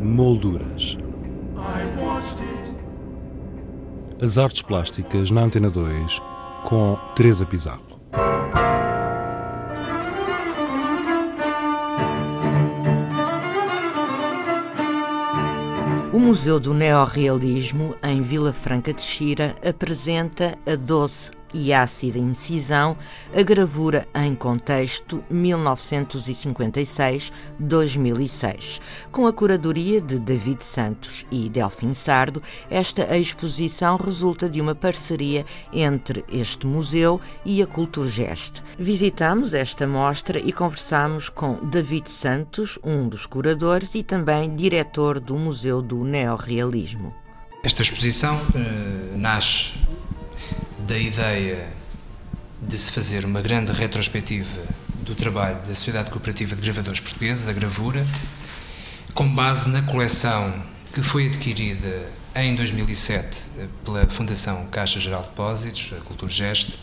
Molduras. As artes plásticas na Antena 2 com Teresa Pizarro. O Museu do Neorrealismo, em Vila Franca de Xira, apresenta a doce e ácida incisão, a gravura em contexto 1956-2006. Com a curadoria de David Santos e Delfim Sardo, esta exposição resulta de uma parceria entre este museu e a Culturgest. Visitamos esta mostra e conversamos com David Santos, um dos curadores e também diretor do Museu do Neorrealismo. Esta exposição uh, nasce da ideia de se fazer uma grande retrospectiva do trabalho da Sociedade Cooperativa de Gravadores Portugueses, a Gravura, com base na coleção que foi adquirida em 2007 pela Fundação Caixa Geral de Depósitos, a Culturgest,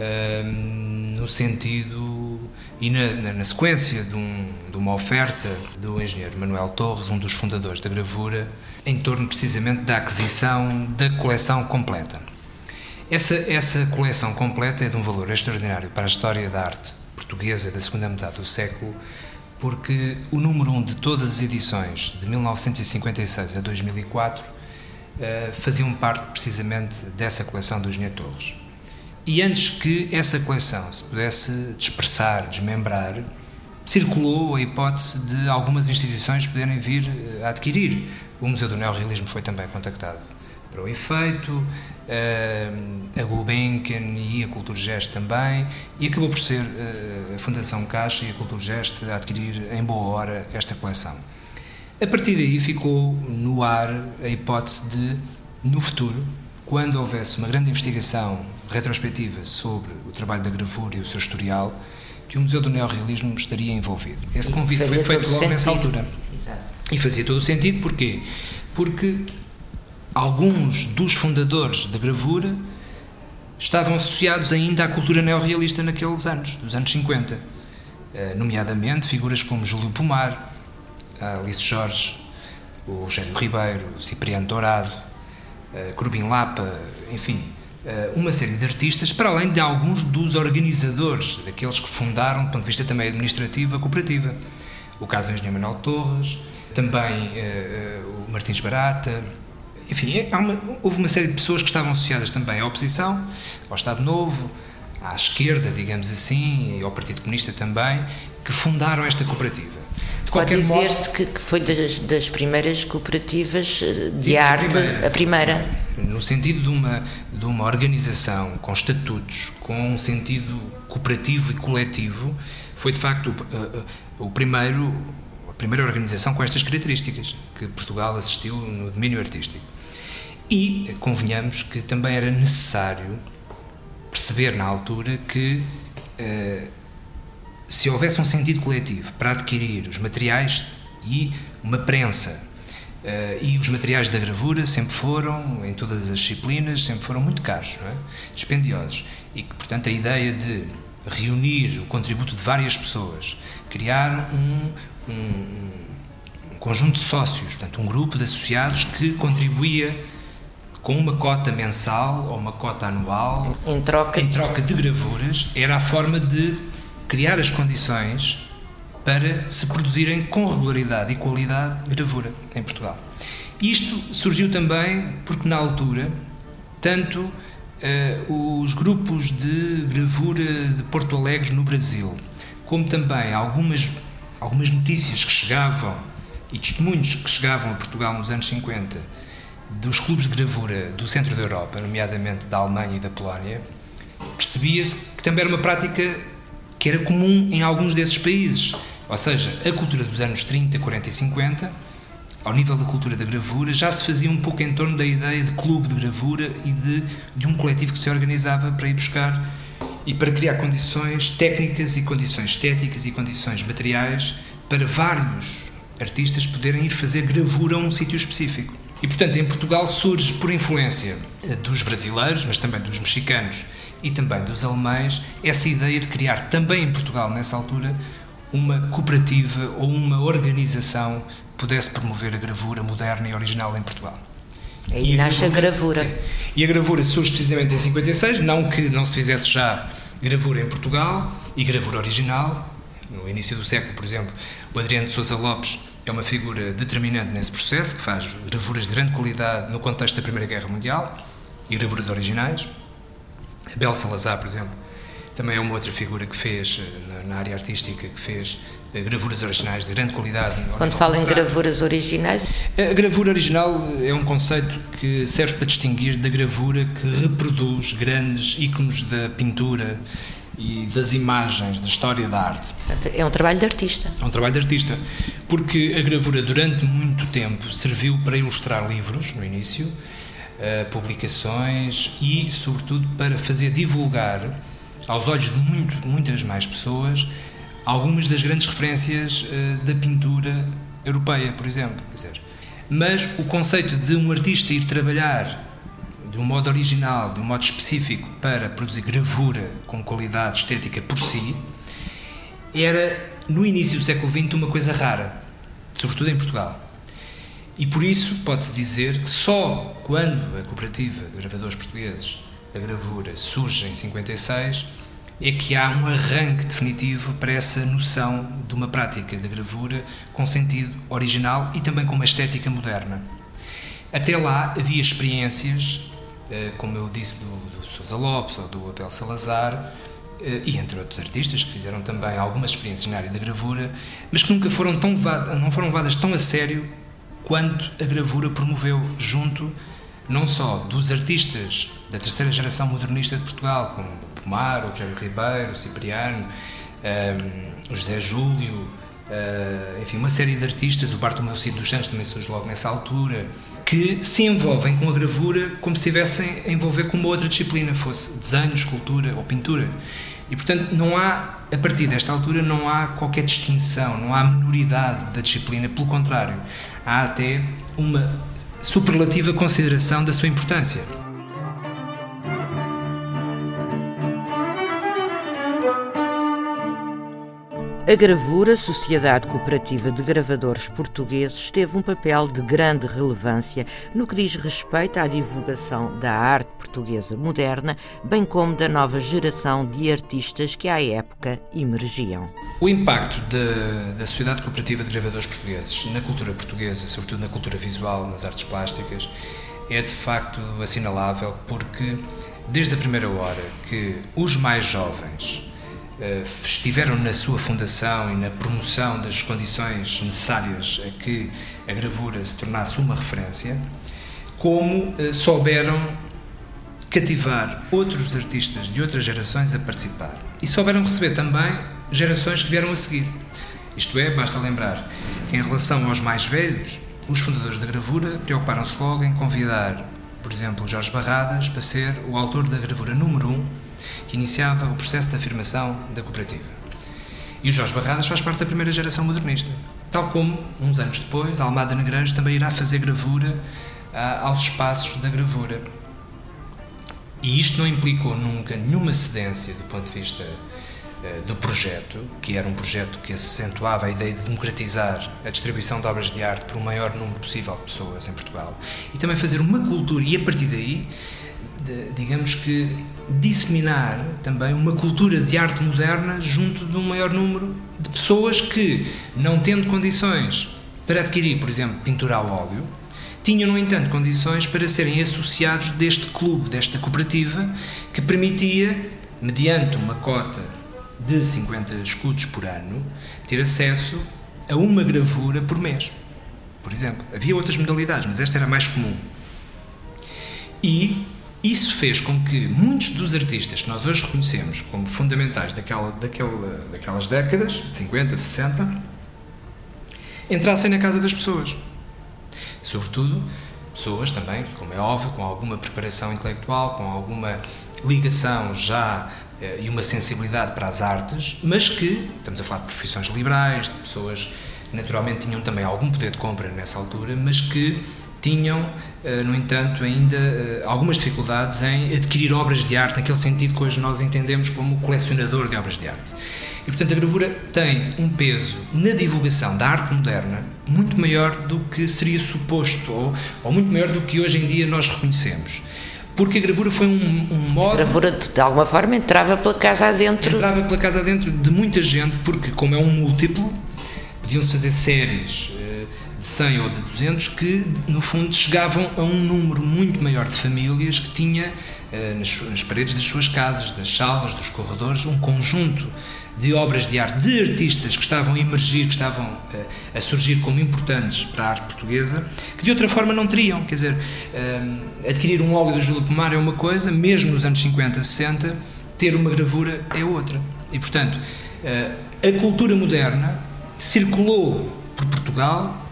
hum, no sentido e na, na sequência de, um, de, uma oferta do engenheiro Manuel Torres, um dos fundadores da gravura, em torno precisamente da aquisição da coleção completa. Essa, essa coleção completa é de um valor extraordinário para a história da arte portuguesa da segunda metade do século, porque o número um de todas as edições, de 1956 a 2004, uh, faziam parte precisamente dessa coleção do Engenheiro Torres. E antes que essa coleção se pudesse dispersar, desmembrar, circulou a hipótese de algumas instituições poderem vir eh, a adquirir. O Museu do Neorrealismo foi também contactado para o efeito, a Gulbenkian e a Culturgest também, e acabou por ser eh, a Fundação Caixa e a Culturgest a adquirir em boa hora esta coleção. A partir daí ficou no ar a hipótese de, no futuro, quando houvesse uma grande investigação retrospectiva sobre o trabalho da gravura e o seu historial, que o Museu do Neorrealismo estaria envolvido. Esse convite foi feito logo nessa altura. Exato. E fazia todo o sentido, porquê? Porque alguns dos fundadores da gravura estavam associados ainda à cultura neorrealista naqueles anos, dos anos 50, eh, nomeadamente figuras como Júlio Pomar, Alice Jorge, o Eugênio Ribeiro, o Cipriano Dourado, eh, Corbin Lapa, enfim, eh, uma série de artistas, para além de alguns dos organizadores, daqueles que fundaram, do ponto de vista também administrativo, a cooperativa. O caso do Engenheiro Manuel Torres, também o Martins Barata, enfim, é, uma, houve uma série de pessoas que estavam associadas também à oposição, ao Estado Novo, à esquerda, digamos assim, e ao Partido Comunista também, que fundaram esta cooperativa. De Pode dizer-se que, que, foi das, das, primeiras cooperativas eh, de sim, arte, a primeira, a primeira. No sentido de uma, de uma organização com estatutos, com um sentido cooperativo e coletivo, foi de facto o, eh, eh, o primeiro, a primeira organização com estas características que Portugal assistiu no domínio artístico. E convenhamos que também era necessário perceber na altura que uh, se houvesse um sentido coletivo para adquirir os materiais e uma prensa uh, e os materiais da gravura sempre foram, em todas as disciplinas, sempre foram muito caros, é? dispendiosos. E que, portanto, a ideia de reunir o contributo de várias pessoas, criar um, um, um conjunto de sócios, portanto, um grupo de associados que contribuía com uma cota mensal ou uma cota anual em troca, em troca de gravuras, era a forma de criar as condições para se produzirem com regularidade e qualidade gravura em Portugal. Isto surgiu também porque, na altura, tanto uh, os grupos de gravura de Porto Alegre no Brasil, como também algumas, algumas notícias que chegavam e testemunhos que chegavam a Portugal nos anos 50 dos clubes de gravura do centro da Europa, nomeadamente da Alemanha e da Polónia, percebia-se que também era uma prática que era comum em alguns desses países. Ou seja, a cultura dos anos 30, 40 e 50, ao nível da cultura da gravura, já se fazia um pouco em torno da ideia de clube de gravura e de, de um coletivo que se organizava para ir buscar e para criar condições técnicas e condições estéticas e condições materiais para vários artistas poderem ir fazer gravura a um sítio específico. E, portanto, em Portugal surge por influência dos brasileiros, mas também dos mexicanos e também dos alemães essa ideia de criar também em Portugal, nessa altura, uma cooperativa ou uma organização que pudesse promover a gravura moderna e original em Portugal. Aí e nasce a gravura. Sim. E a gravura surge precisamente em 56, não que não se fizesse já gravura em Portugal e gravura original. No início do século, por exemplo, o Adriano de Sousa Lopes é uma figura determinante nesse processo, que faz gravuras de grande qualidade no contexto da Primeira Guerra Mundial e gravuras originais. Abel Salazar, por exemplo, também é uma outra figura que fez, eh, na, área artística, que fez eh, gravuras originais de grande qualidade. Quando fala em gravuras originais? A gravura original é um conceito que serve para distinguir da gravura que reproduz grandes íconos da pintura e das imagens, da história da arte. É um trabalho de artista. É um trabalho de artista, porque a gravura durante muito tempo serviu para ilustrar livros, no início, uh, publicações e, sobretudo, para fazer divulgar aos olhos de muito, muitas mais pessoas algumas das grandes referências uh, da pintura europeia, por exemplo. Mas o conceito de um artista ir trabalhar de um modo original, de um modo específico para produzir gravura com qualidade estética por si, era no início do século XX uma coisa rara, sobretudo em Portugal. E por isso pode-se dizer que só quando a cooperativa de gravadores portugueses, a gravura, surge em 56, é que há um arranque definitivo para essa noção de uma prática de gravura com sentido original e também com uma estética moderna. Até lá havia experiências, como eu disse, do, do Sousa Lopes ou do Abel Salazar, eh, e entre outros artistas que fizeram também algumas experiências na área da gravura, mas que nunca foram tão não foram levadas tão a sério quanto a gravura promoveu junto não só dos artistas da terceira geração modernista de Portugal, como Pomar, o Rogério Ribeiro, o Cipriano, um, ehm, o José Júlio, uh, enfim, uma série de artistas, o Bartolomeu Cid dos Santos também surge logo nessa altura, que se envolvem com a gravura como se estivessem a envolver com uma outra disciplina, fosse desenho, escultura ou pintura. E, portanto, não há, a partir desta altura, não há qualquer distinção, não há minoridade da disciplina, pelo contrário, há até uma superlativa consideração da sua importância. A gravura Sociedade Cooperativa de Gravadores Portugueses teve um papel de grande relevância no que diz respeito à divulgação da arte portuguesa moderna, bem como da nova geração de artistas que à época emergiam. O impacto de, da Sociedade Cooperativa de Gravadores Portugueses na cultura portuguesa, sobretudo na cultura visual, nas artes plásticas, é de facto assinalável porque desde a primeira hora que os mais jovens estiveram na sua fundação e na promoção das condições necessárias a que a gravura se tornasse uma referência, como eh, souberam cativar outros artistas de outras gerações a participar. E souberam receber também gerações que vieram a seguir. Isto é, basta lembrar que, em relação aos mais velhos, os fundadores da gravura preocuparam-se logo em convidar, por exemplo, Jorge Barradas para ser o autor da gravura número 1 um que iniciava o processo de afirmação da cooperativa. E o Jorge Barradas faz parte da primeira geração modernista. Tal como, uns anos depois, Almada Negreiros também irá fazer gravura ah, aos espaços da gravura. E isto não implicou nunca nenhuma cedência do ponto de vista ah, do projeto, que era um projeto que acentuava a ideia de democratizar a distribuição de obras de arte para o maior número possível de pessoas em Portugal e também fazer uma cultura, e a partir daí de, digamos que, disseminar também uma cultura de arte moderna junto de um maior número de pessoas que, não tendo condições para adquirir, por exemplo, pintura ao óleo, tinham, no entanto, condições para serem associados deste clube, desta cooperativa, que permitia, mediante uma cota de 50 escudos por ano, ter acesso a uma gravura por mês. Por exemplo, havia outras modalidades, mas esta era mais comum. E isso fez com que muitos dos artistas que nós hoje reconhecemos como fundamentais daquela, daquela, daquelas décadas, 50, 60, entrassem na casa das pessoas. Sobretudo, pessoas também, como é óbvio, com alguma preparação intelectual, com alguma ligação já eh, e uma sensibilidade para as artes, mas que, estamos a falar de profissões liberais, de pessoas naturalmente tinham também algum poder de compra nessa altura, mas que tinham, eh, no entanto, ainda eh, algumas dificuldades em adquirir obras de arte, naquele sentido que hoje nós entendemos como colecionador de obras de arte. E, portanto, a gravura tem um peso na divulgação da arte moderna muito maior do que seria suposto, ou, ou muito maior do que hoje em dia nós reconhecemos porque a gravura foi um, um modo. A gravura, de, alguma forma, entrava pela casa adentro. Entrava pela casa adentro de muita gente, porque, como é um múltiplo, podiam-se fazer séries 100 ou de 200 que, no fundo, chegavam a um número muito maior de famílias que tinha eh, nas, paredes das suas casas, das salas, dos corredores, um conjunto de obras de arte de artistas que estavam a emergir, que estavam a, a surgir como importantes para a arte portuguesa, que de outra forma não teriam. Quer dizer, um, adquirir um óleo do Júlio Pomar é uma coisa, mesmo nos anos 50, 60, ter uma gravura é outra. E, portanto, a cultura moderna circulou por Portugal,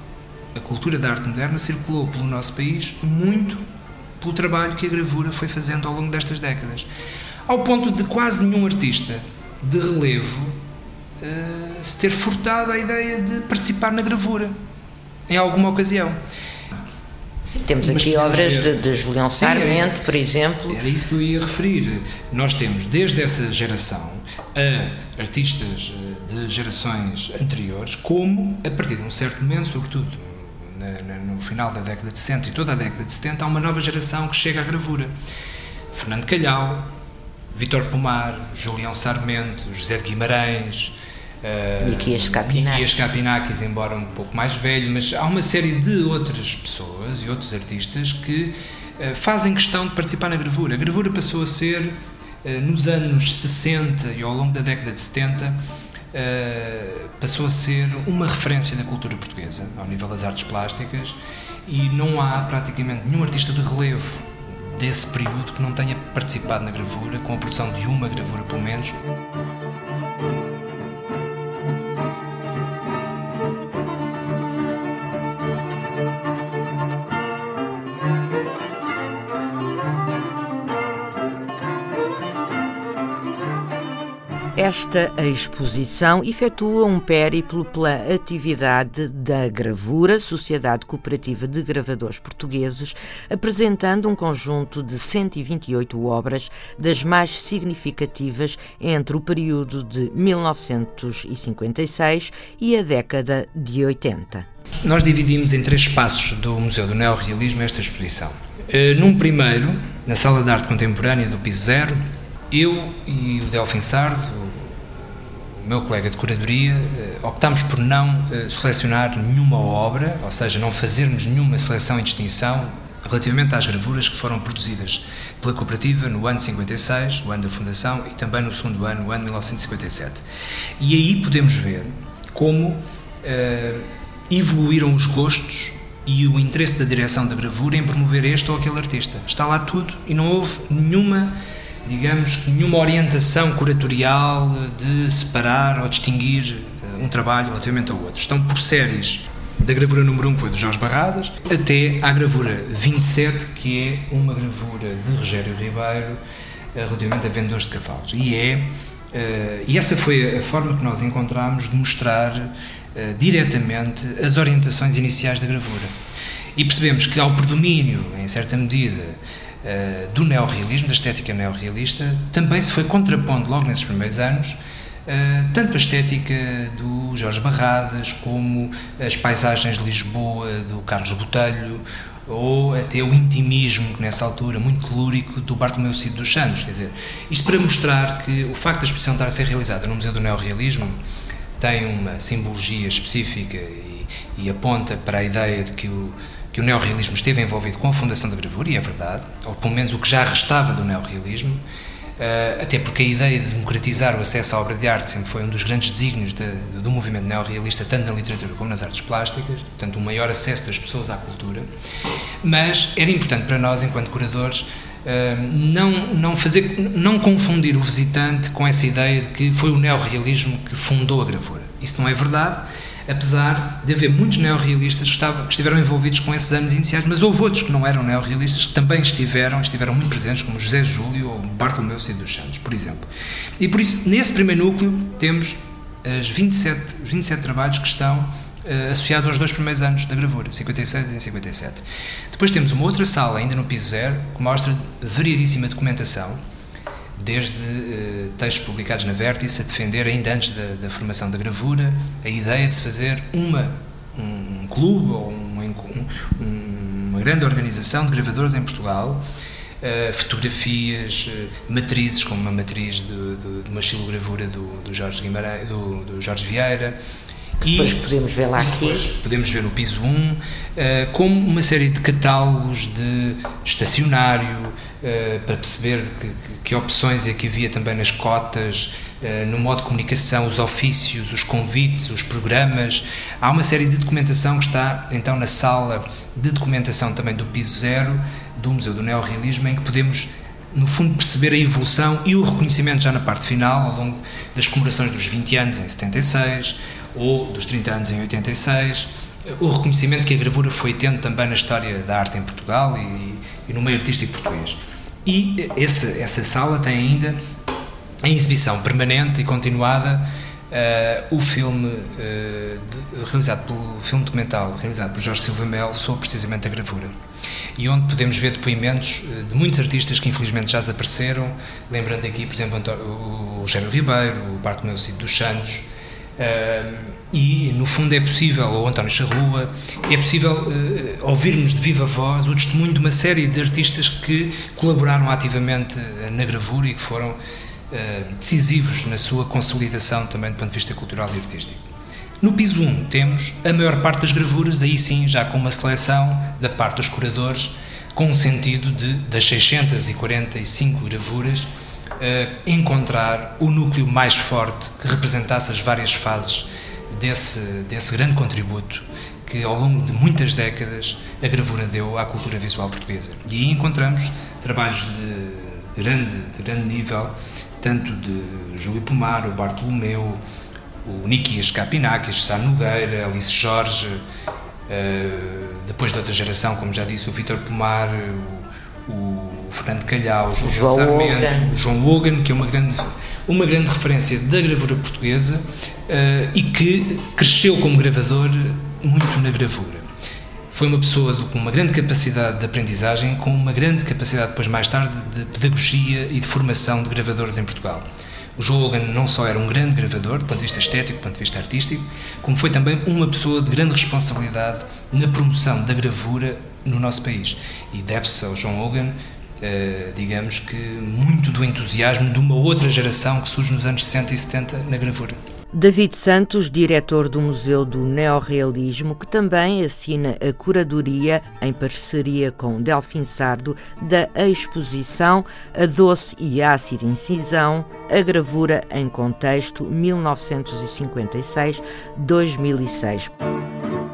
a cultura da arte moderna circulou pelo nosso país muito pelo trabalho que a gravura foi fazendo ao longo destas décadas. Ao ponto de quase nenhum artista de relevo uh, se ter furtado a ideia de participar na gravura em alguma ocasião. Sim, temos aqui obras de, de Julião Sarmento, por exemplo. Era isso que eu ia referir. Nós temos, desde essa geração, a artistas eh, de gerações anteriores, como, a partir de um certo momento, sobretudo no final da década de 60 e toda a década de 70, há uma nova geração que chega à gravura. Fernando Calhau, Vítor Pomar, Julião Sarmento, José de Guimarães, uh, Niquias Capinakis, embora um pouco mais velho, mas há uma série de outras pessoas e outros artistas que uh, fazem questão de participar na gravura. A gravura passou a ser, uh, nos anos 60 e ao longo da década de 70, uh, passou a ser uma referência da cultura portuguesa, ao nível das artes plásticas, e não há praticamente nenhum artista de relevo desse período que não tenha participado na gravura, com a produção de uma gravura pelo menos. Esta exposição efetua um périplo pela atividade da Gravura, Sociedade Cooperativa de Gravadores Portugueses, apresentando um conjunto de 128 obras, das mais significativas entre o período de 1956 e a década de 80. Nós dividimos em três espaços do Museu do Neorrealismo esta exposição. Eh, num primeiro, na Sala de Arte Contemporânea do Piso Zero, eu e o Delfim Sardo, meu colega de curadoria, eh, optámos por não eh, selecionar nenhuma obra, ou seja, não fazermos nenhuma seleção e distinção relativamente às gravuras que foram produzidas pela cooperativa no ano 56, o ano da fundação, e também no segundo ano, o ano de 1957. E aí podemos ver como uh, evoluíram os gostos e o interesse da direção da gravura em promover este ou aquele artista. Está lá tudo e não houve nenhuma digamos, nenhuma orientação curatorial de separar ou distinguir eh, um trabalho relativamente ao outro. Estão por séries da gravura número 1, que foi do Jorge Barradas, até à gravura 27, que é uma gravura de Rogério Ribeiro eh, relativamente a vendedores de cavalos. E é Uh, e essa foi a forma que nós encontramos de mostrar diretamente as orientações iniciais da gravura. E percebemos que, ao predomínio, em certa medida, uh, do neorrealismo, da estética neorrealista, também se foi contrapondo logo nesses primeiros anos uh, tanto a estética do Jorge Barradas como as paisagens de Lisboa do Carlos Botelho ou até o intimismo, que nessa altura, muito colúrico, do Bartolomeu Cid dos Santos. Quer dizer, isto para mostrar que o facto da exposição estar a ser realizada no Museu do Neorrealismo tem uma simbologia específica e, e aponta para a ideia de que o, que o neorrealismo esteve envolvido com a fundação da gravura, e é verdade, ou pelo menos o que já restava do neorrealismo, uh, até porque a ideia de democratizar o acesso à obra de arte sempre foi um dos grandes desígnios de, do movimento neorrealista, tanto na literatura como nas artes plásticas, portanto, um maior acesso das pessoas à cultura, mas era importante para nós, enquanto curadores, uh, não, não, fazer, não confundir o visitante com essa ideia de que foi o neorrealismo que fundou a gravura. Isso não é verdade apesar de haver muitos neorrealistas que, que estiveram envolvidos com esses anos iniciais, mas houve outros que não eram neorrealistas que também estiveram, estiveram muito presentes, como José Júlio ou Bartolomeu Cid dos Santos, por exemplo. E por isso, nesse primeiro núcleo, temos as 27, 27 trabalhos que estão uh, associado aos dois primeiros anos da gravura, 56 e 57. Depois temos uma outra sala, ainda no piso zero, que mostra variedíssima documentação, desde uh, textos publicados na Vértice a defender, ainda antes da, da, formação da gravura, a ideia de se fazer uma, um, clube ou um, um, uma grande organização de gravadores em Portugal uh, fotografias, uh, matrizes, como uma matriz de, de, de uma xilogravura do, do Jorge Guimarães, do, do Jorge Vieira. E, depois podemos ver lá aqui. podemos ver no piso 1, uh, eh, como uma série de catálogos de estacionário, uh, para perceber que, que, opções é que havia também nas cotas, uh, no modo de comunicação, os ofícios, os convites, os programas. Há uma série de documentação que está então na sala de documentação também do piso 0, do Museu do Neorrealismo, em que podemos, no fundo, perceber a evolução e o reconhecimento já na parte final, ao longo das comemorações dos 20 anos em 76 ou dos 30 anos em 86, o reconhecimento que a gravura foi tendo também na história da arte em Portugal e, e no meio artístico português. E esse, essa sala tem ainda em exibição permanente e continuada uh, o filme uh, de, realizado pelo filme documental realizado por Jorge Silva Mel sobre precisamente a gravura. E onde podemos ver depoimentos eh, de muitos artistas que infelizmente já desapareceram, lembrando aqui, por exemplo, o Rogério Ribeiro, o Bartolomeu Cid dos Santos, E no fundo é possível, ou António Charrua, é possível uh, ouvirmos de viva voz o testemunho de uma série de artistas que colaboraram ativamente na gravura e que foram uh, decisivos na sua consolidação também do ponto de vista cultural e artístico. No piso 1 temos a maior parte das gravuras, aí sim já com uma seleção da parte dos curadores, com o sentido de, das 645 gravuras, encontrar o núcleo mais forte que representasse as várias fases desse, desse grande contributo que ao longo de muitas décadas a gravura deu à cultura visual portuguesa. E aí encontramos trabalhos de, de grande, de grande nível, tanto de Júlio Pomar, o Bartolomeu, o Nikias Capinakis, Sá Nogueira, Alice Jorge, uh, depois de outra geração, como já disse, o Vítor Pomar, o, o Fernando Calhau, o João Sarmento, João Logan, que é uma grande, uma grande referência da gravura portuguesa uh, e que cresceu como gravador muito na gravura. Foi uma pessoa com uma grande capacidade de aprendizagem, com uma grande capacidade, depois mais tarde, de pedagogia e de formação de gravadores em Portugal. O Joe Logan não só era um grande gravador, do ponto de vista estético, do ponto de vista artístico, como foi também uma pessoa de grande responsabilidade na promoção da gravura no nosso país. E deve-se ao João Logan, eh, digamos que, muito do entusiasmo de uma outra geração que surge nos anos 60 e 70 na gravura. David Santos, diretor do Museu do Neorrealismo, que também assina a curadoria, em parceria com Delfim Sardo, da exposição A Doce e Ácida Incisão, a gravura em contexto 1956-2006.